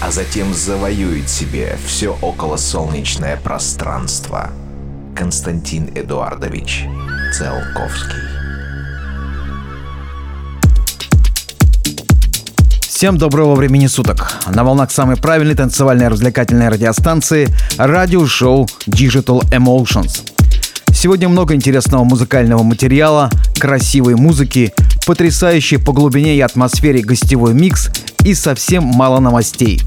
а затем завоюет себе все околосолнечное пространство. Константин Эдуардович Циолковский. Всем доброго времени суток. На волнах самой правильной танцевальной развлекательной радиостанции радиошоу Digital Emotions. Сегодня много интересного музыкального материала, красивой музыки, потрясающий по глубине и атмосфере гостевой микс и совсем мало новостей.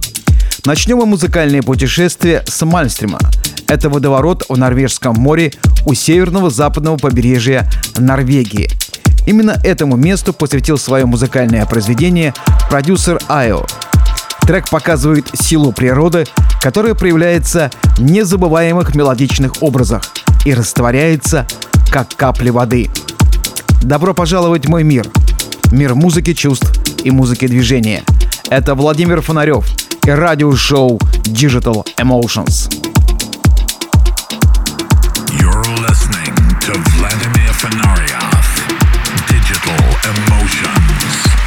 Начнем мы музыкальное путешествие с Мальстрима. Это водоворот в Норвежском море у северного западного побережья Норвегии. Именно этому месту посвятил свое музыкальное произведение продюсер Айо. Трек показывает силу природы, которая проявляется в незабываемых мелодичных образах и растворяется, как капли воды. Добро пожаловать в мой мир. Мир музыки, чувств и музыки движения. Это Владимир Фонарев и радиошоу Digital Emotions. Digital Emotions.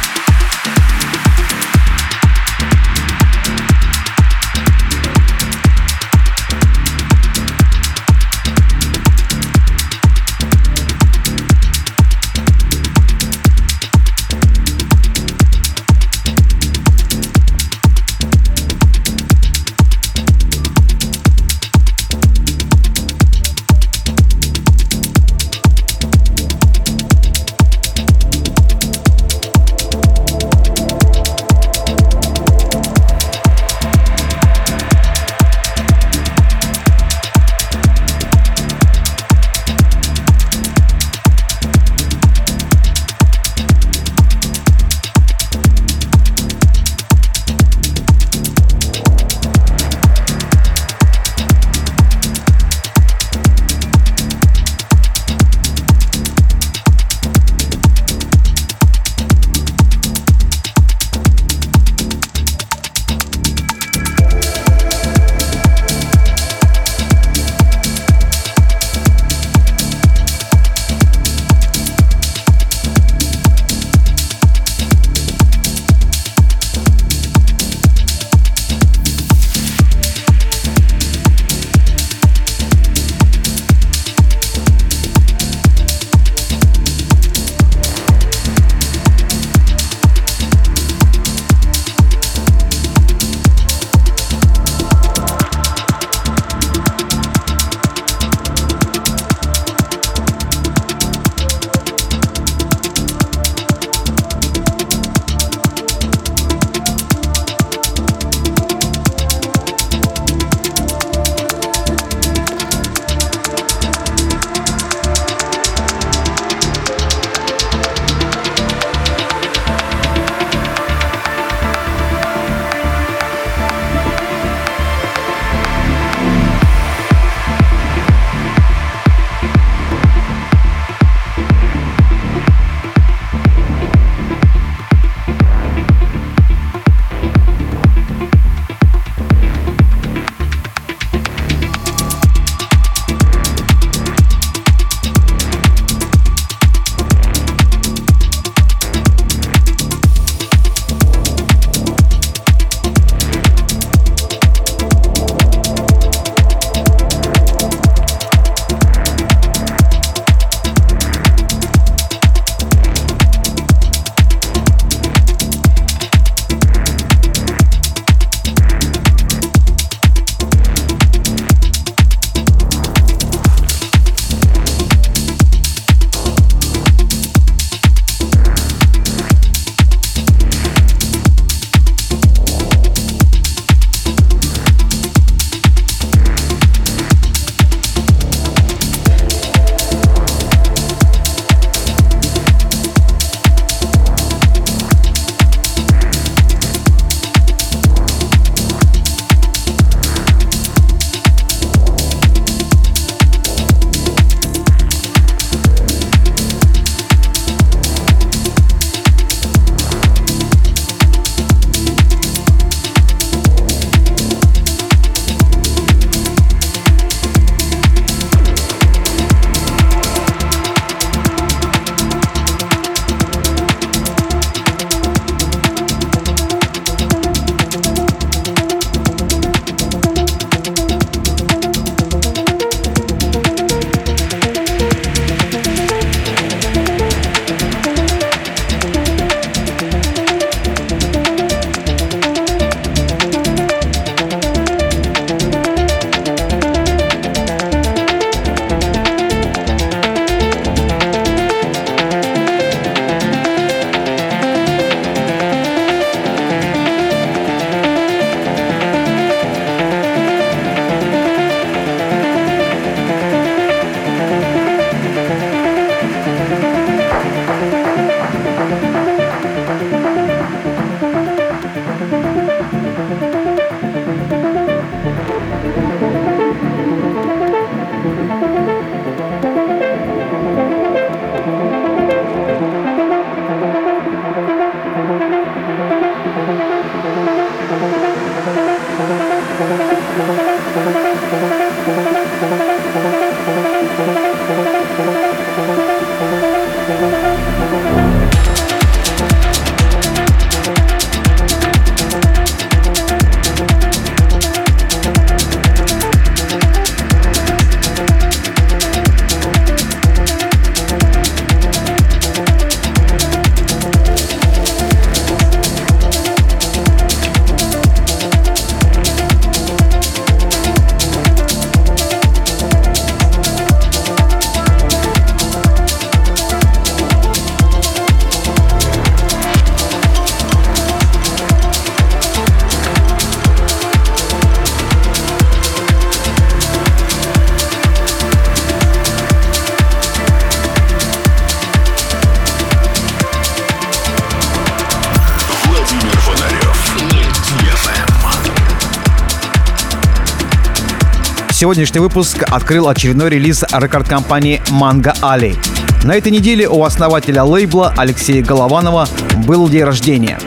Сегодняшний выпуск открыл очередной релиз рекорд-компании Mango Ali. На этой неделе у основателя лейбла Алексея Голованова был день рождения.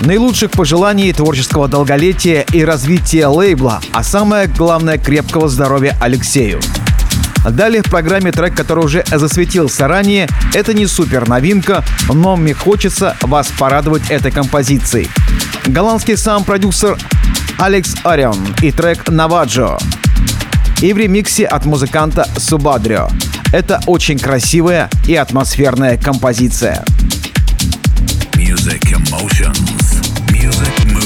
Наилучших пожеланий творческого долголетия и развития лейбла, а самое главное крепкого здоровья Алексею. Далее в программе трек, который уже засветился ранее. Это не супер новинка, но мне хочется вас порадовать этой композицией. Голландский сам-продюсер Алекс Арион и трек «Наваджо» и в ремиксе от музыканта Субадрио. Это очень красивая и атмосферная композиция. Music emotions, music movement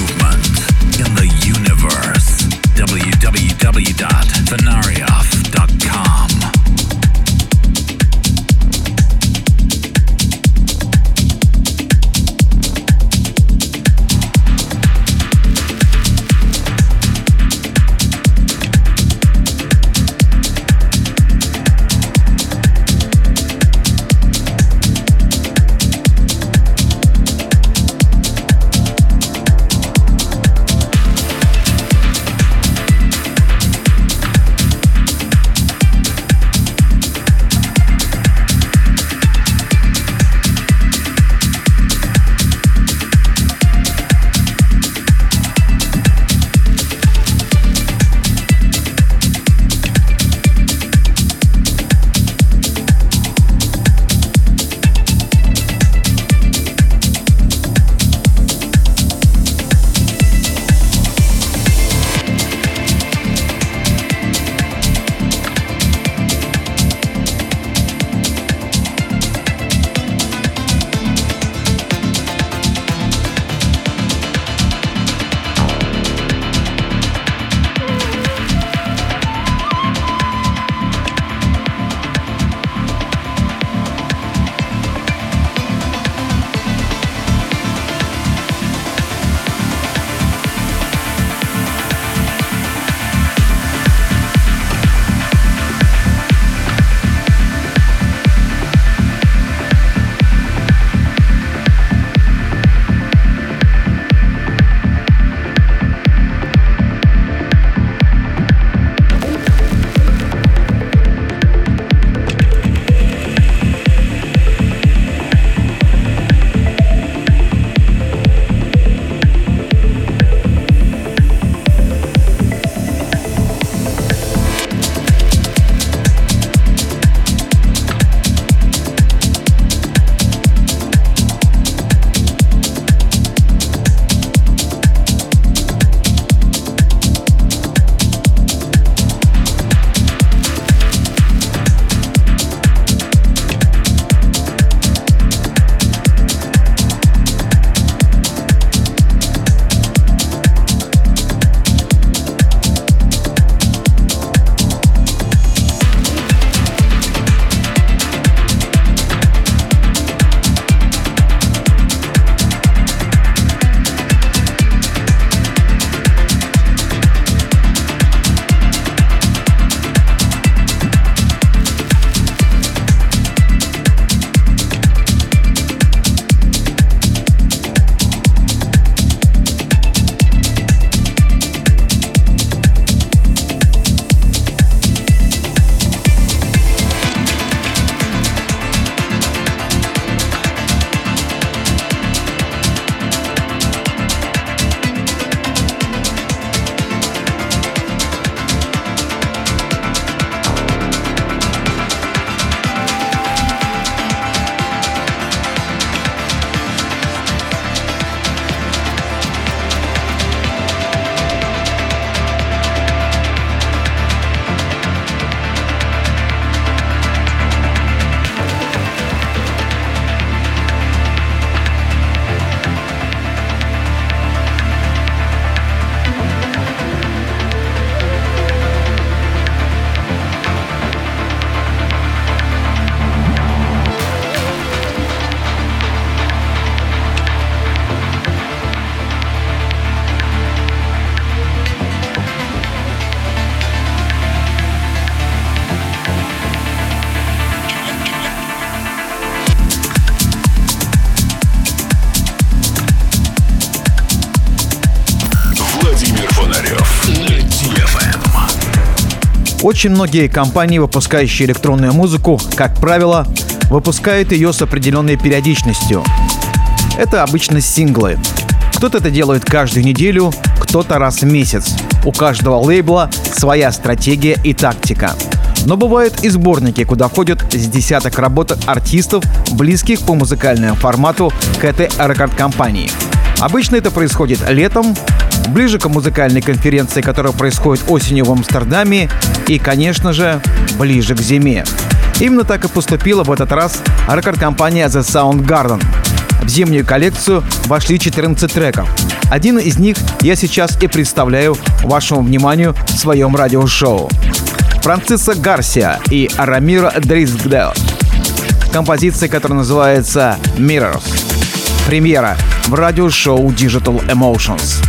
Очень многие компании, выпускающие электронную музыку, как правило, выпускают ее с определенной периодичностью. Это обычно синглы. Кто-то это делает каждую неделю, кто-то раз в месяц. У каждого лейбла своя стратегия и тактика. Но бывают и сборники, куда входят с десяток работ артистов, близких по музыкальному формату к этой рекорд-компании. Обычно это происходит летом, ближе к музыкальной конференции, которая происходит осенью в Амстердаме, и, конечно же, ближе к зиме. Именно так и поступила в этот раз рекорд-компания The Soundgarden. В зимнюю коллекцию вошли 14 треков. Один из них я сейчас и представляю вашему вниманию в своем радиошоу. Франциса Гарсия и Арамира Дризгдел. Композиция, которая называется «Mirrors». Премьера в радиошоу Digital Emotions.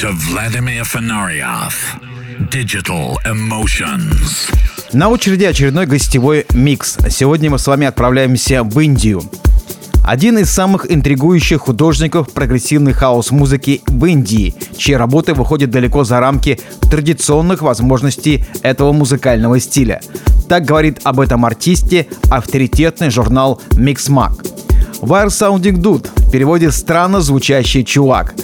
To Vladimir Fenarioff. Digital Emotions. На очереди очередной гостевой микс. Сегодня мы с вами отправляемся в Индию. Один из самых интригующих художников прогрессивной хаос-музыки в Индии, чьи работы выходят далеко за рамки традиционных возможностей этого музыкального стиля. Так говорит об этом артисте авторитетный журнал Mixmag. Wire Sounding Dude в переводе «странно звучащий чувак».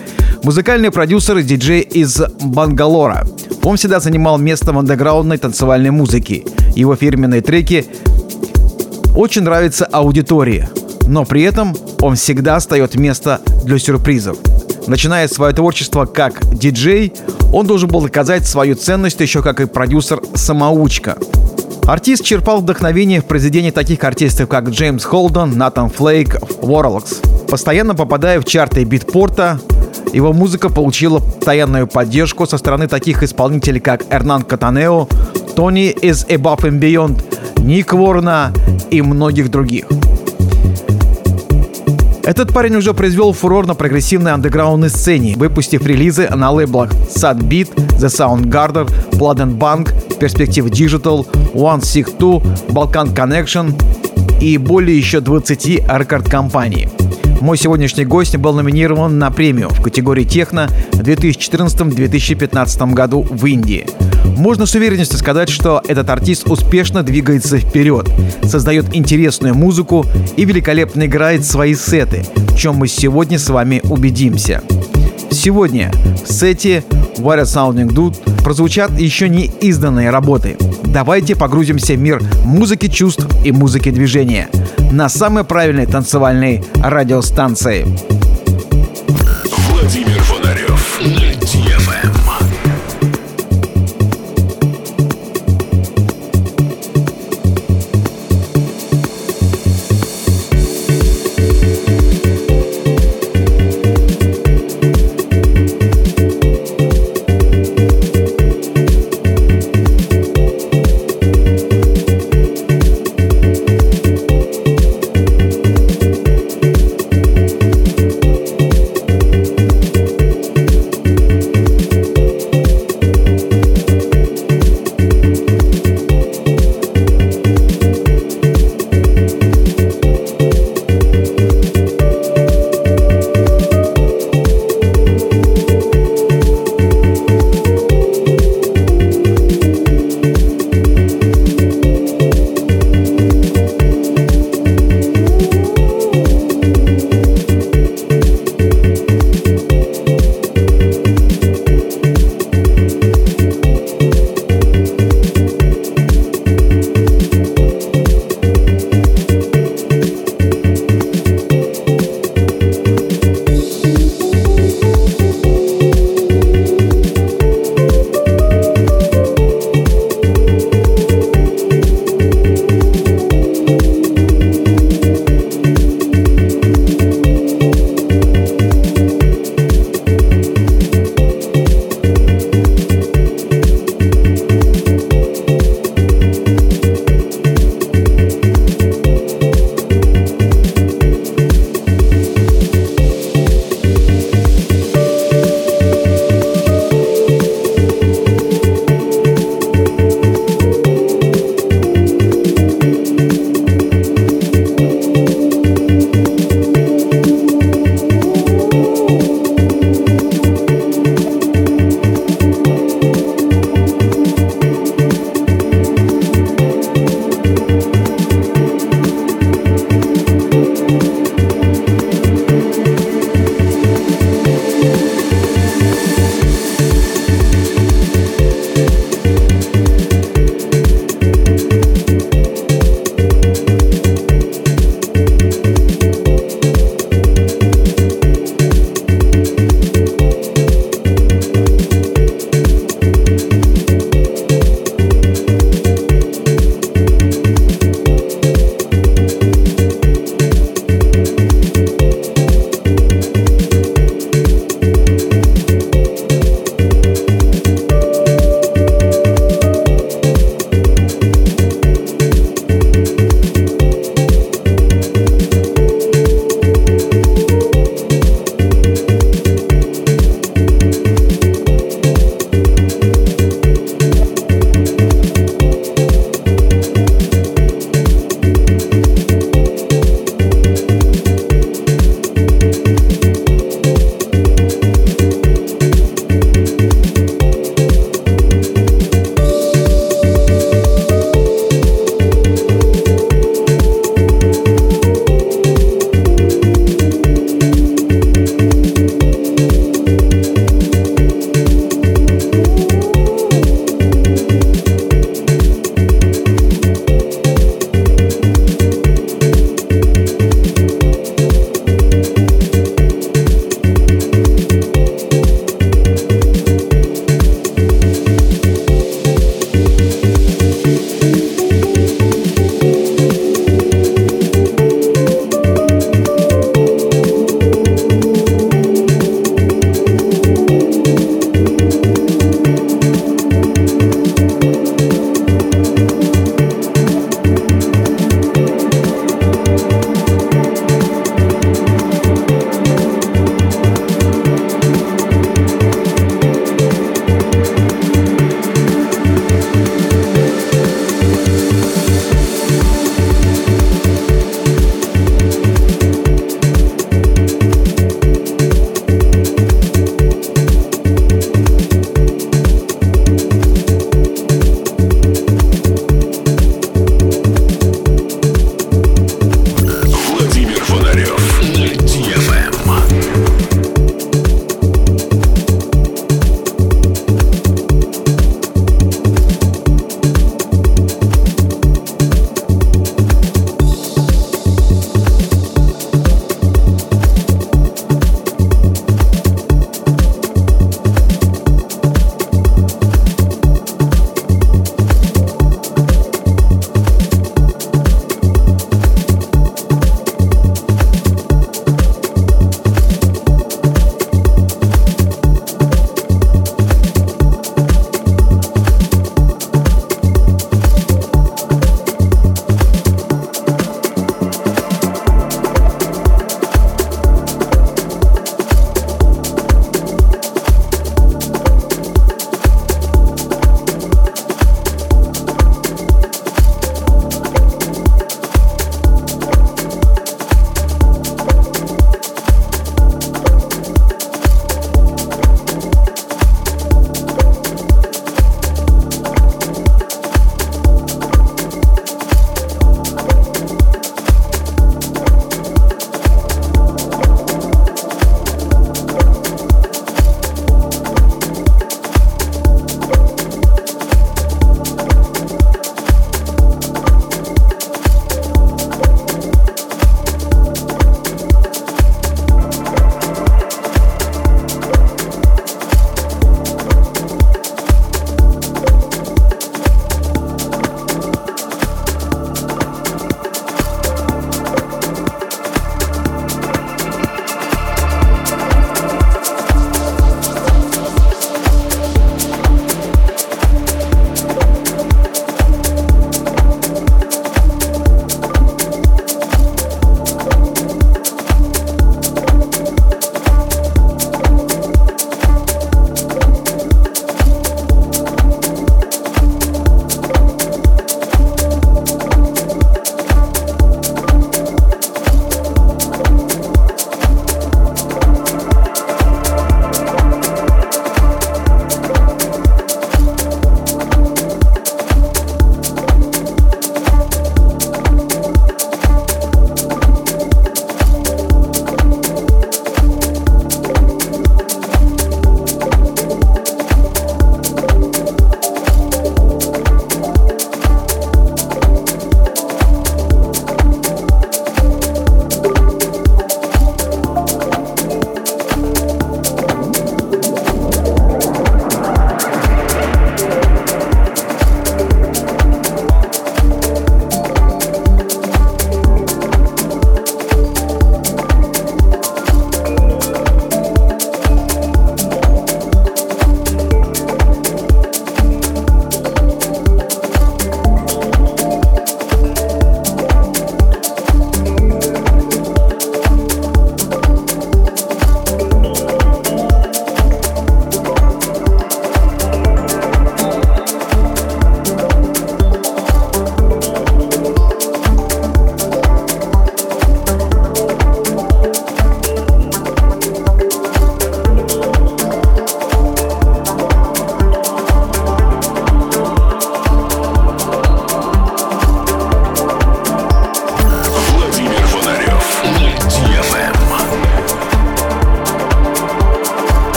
Музыкальный продюсер и диджей из Бангалора. Он всегда занимал место в андеграундной танцевальной музыке. Его фирменные треки очень нравятся аудитории, но при этом он всегда остает место для сюрпризов. Начиная свое творчество как диджей, он должен был доказать свою ценность еще как и продюсер-самоучка. Артист черпал вдохновение в произведениях таких артистов, как Джеймс Холден, Натан Флейк, Warlocks. Постоянно попадая в чарты битпорта, его музыка получила постоянную поддержку со стороны таких исполнителей, как Эрнан Катанео, Тони из Above and Beyond, Ник Ворна и многих других. Этот парень уже произвел фурор на прогрессивной андеграундной сцене, выпустив релизы на лейблах Sad Beat, The Soundgarden, Blood and Bank, Perspective Digital, One Sig 2, Balkan Connection и более еще 20 рекорд-компаний. Мой сегодняшний гость был номинирован на премию в категории техно в 2014-2015 году в Индии. Можно с уверенностью сказать, что этот артист успешно двигается вперед, создает интересную музыку и великолепно играет свои сеты, в чем мы сегодня с вами убедимся. Сегодня в сете What a Sounding Dude прозвучат еще не изданные работы. Давайте погрузимся в мир музыки чувств и музыки движения на самой правильной танцевальной радиостанции. Владимир Фонарев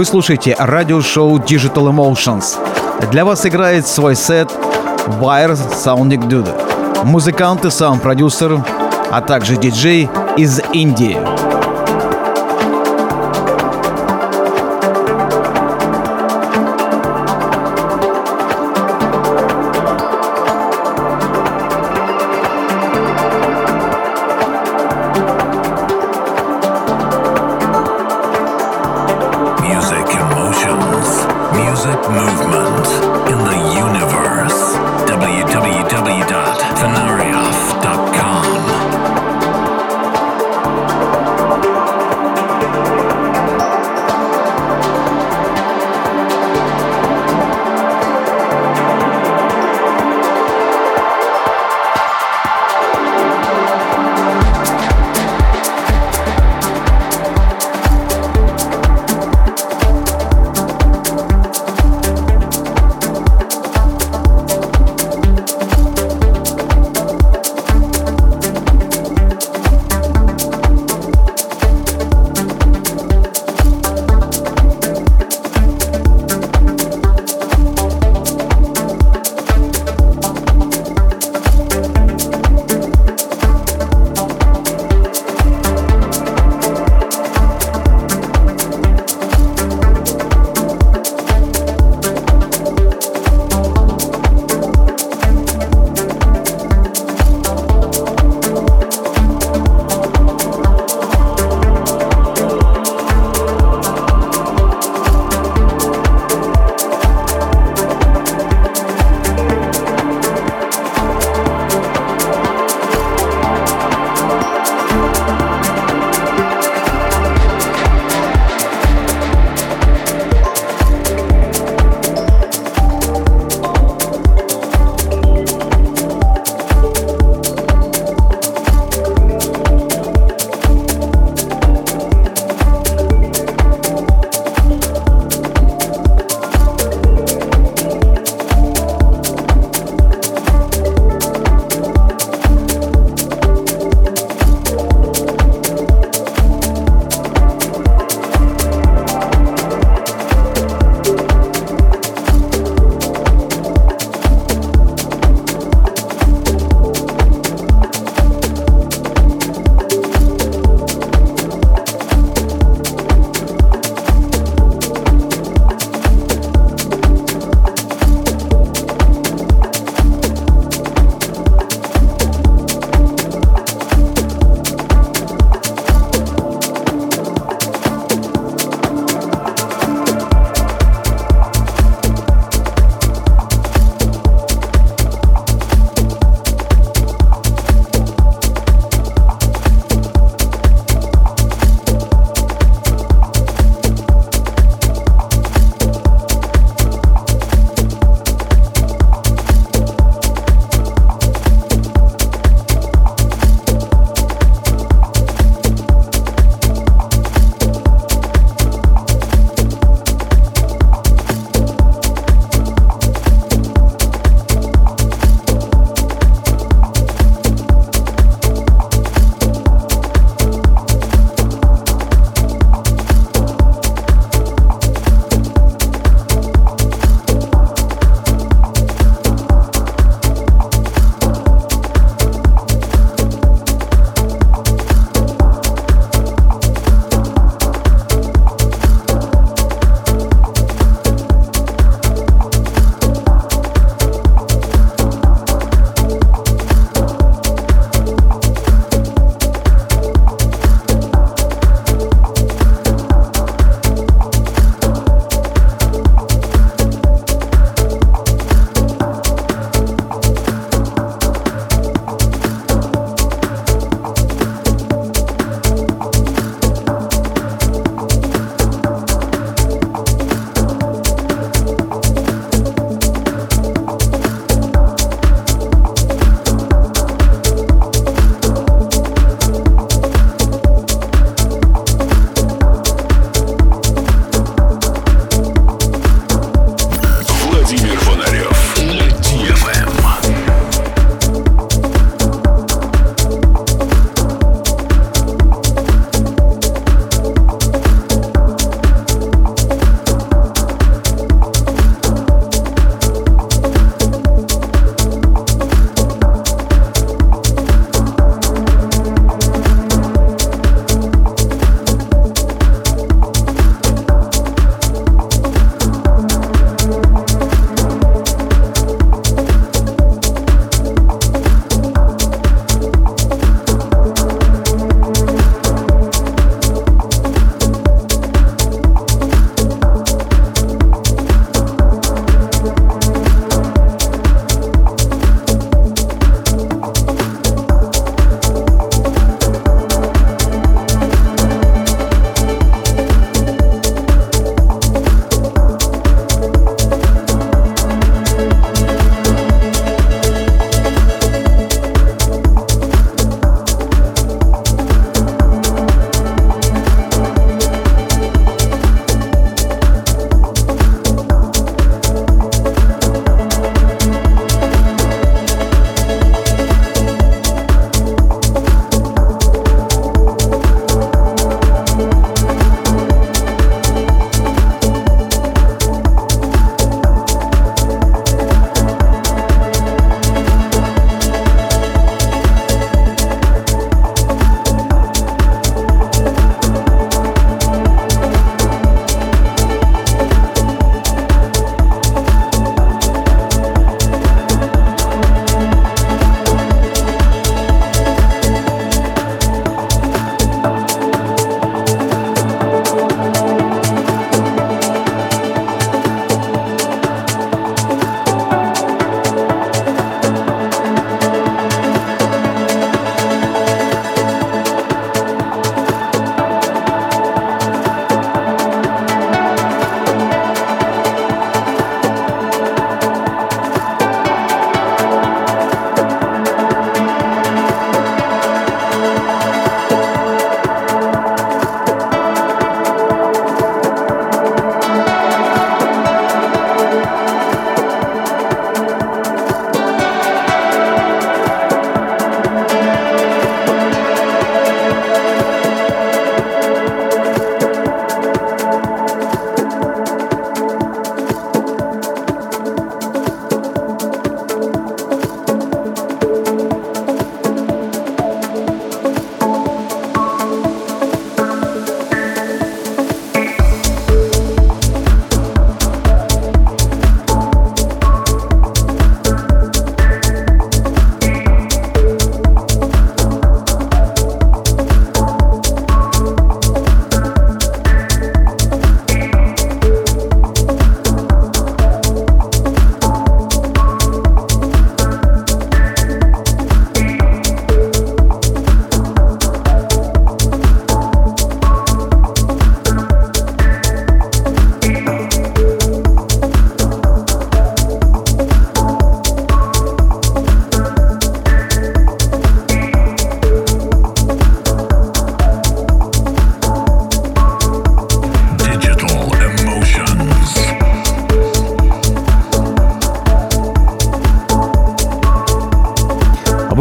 Вы слушаете радиошоу Digital Emotions. Для вас играет свой сет Wire Sounding Dude. Музыкант и саунд-продюсер, а также диджей из Индии.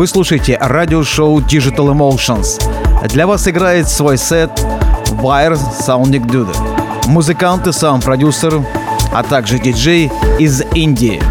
Слушаете радиошоу Digital Emotions. Для вас играет свой сет Wire Sounding Dude. Музыкант и саунд-продюсер, а также диджей из Индии.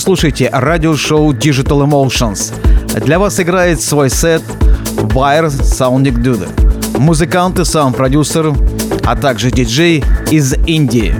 Вы слушаете радиошоу Digital Emotions. Для вас играет свой сет Wire Sounding Dude. Музыкант и саунд-продюсер, а также диджей из Индии.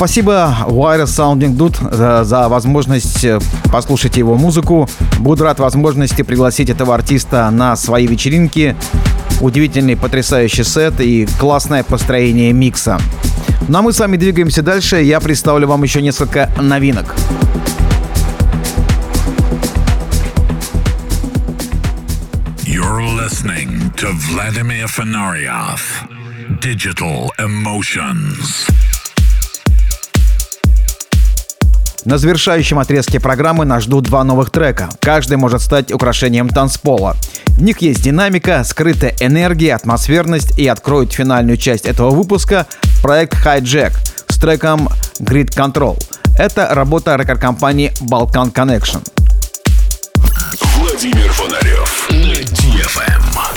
Спасибо Wire Sounding Dude за, за возможность э, послушать его музыку. Буду рад возможности пригласить этого артиста на свои вечеринки. Удивительный, потрясающий сет и классное построение микса. Ну а мы с вами двигаемся дальше. Я представлю вам еще несколько новинок. You're listening to Vladimir Fenarioff. Digital Emotions. На завершающем отрезке программы нас ждут два новых трека. Каждый может стать украшением танцпола. В них есть динамика, скрытая энергия, атмосферность и откроют финальную часть этого выпуска проект Hijack с треком Grid Control. Это работа рекорд-компании Balkan Connection. Владимир Фонарев на DFM.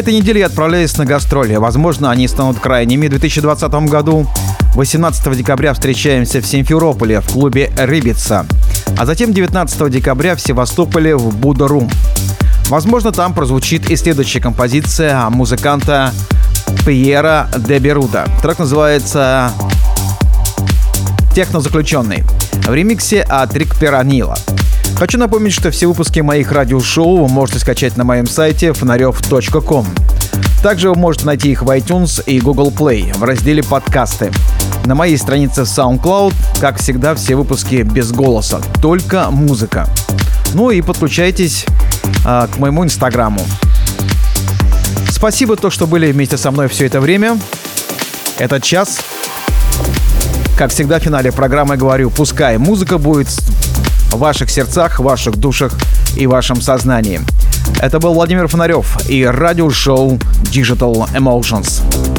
Этой неделе я отправляюсь на гастроли. Возможно, они станут крайними в 2020 году. 18 декабря встречаемся в Симферополе в клубе «Рыбица». А затем 19 декабря в Севастополе в Будорум. Возможно, там прозвучит и следующая композиция музыканта Пьера де Беруда. Трек называется «Технозаключенный» в ремиксе от Рик Пиранила. Хочу напомнить, что все выпуски моих радиошоу вы можете скачать на моем сайте фонарев.ком. Также вы можете найти их в iTunes и Google Play в разделе «Подкасты». На моей странице SoundCloud, как всегда, все выпуски без голоса, только музыка. Ну и подключайтесь а, к моему инстаграму. Спасибо, то, что были вместе со мной все это время. Этот час. Как всегда в финале программы говорю, пускай музыка будет в ваших сердцах, ваших душах и вашем сознании. Это был Владимир Фонарев и радиошоу Digital Emotions.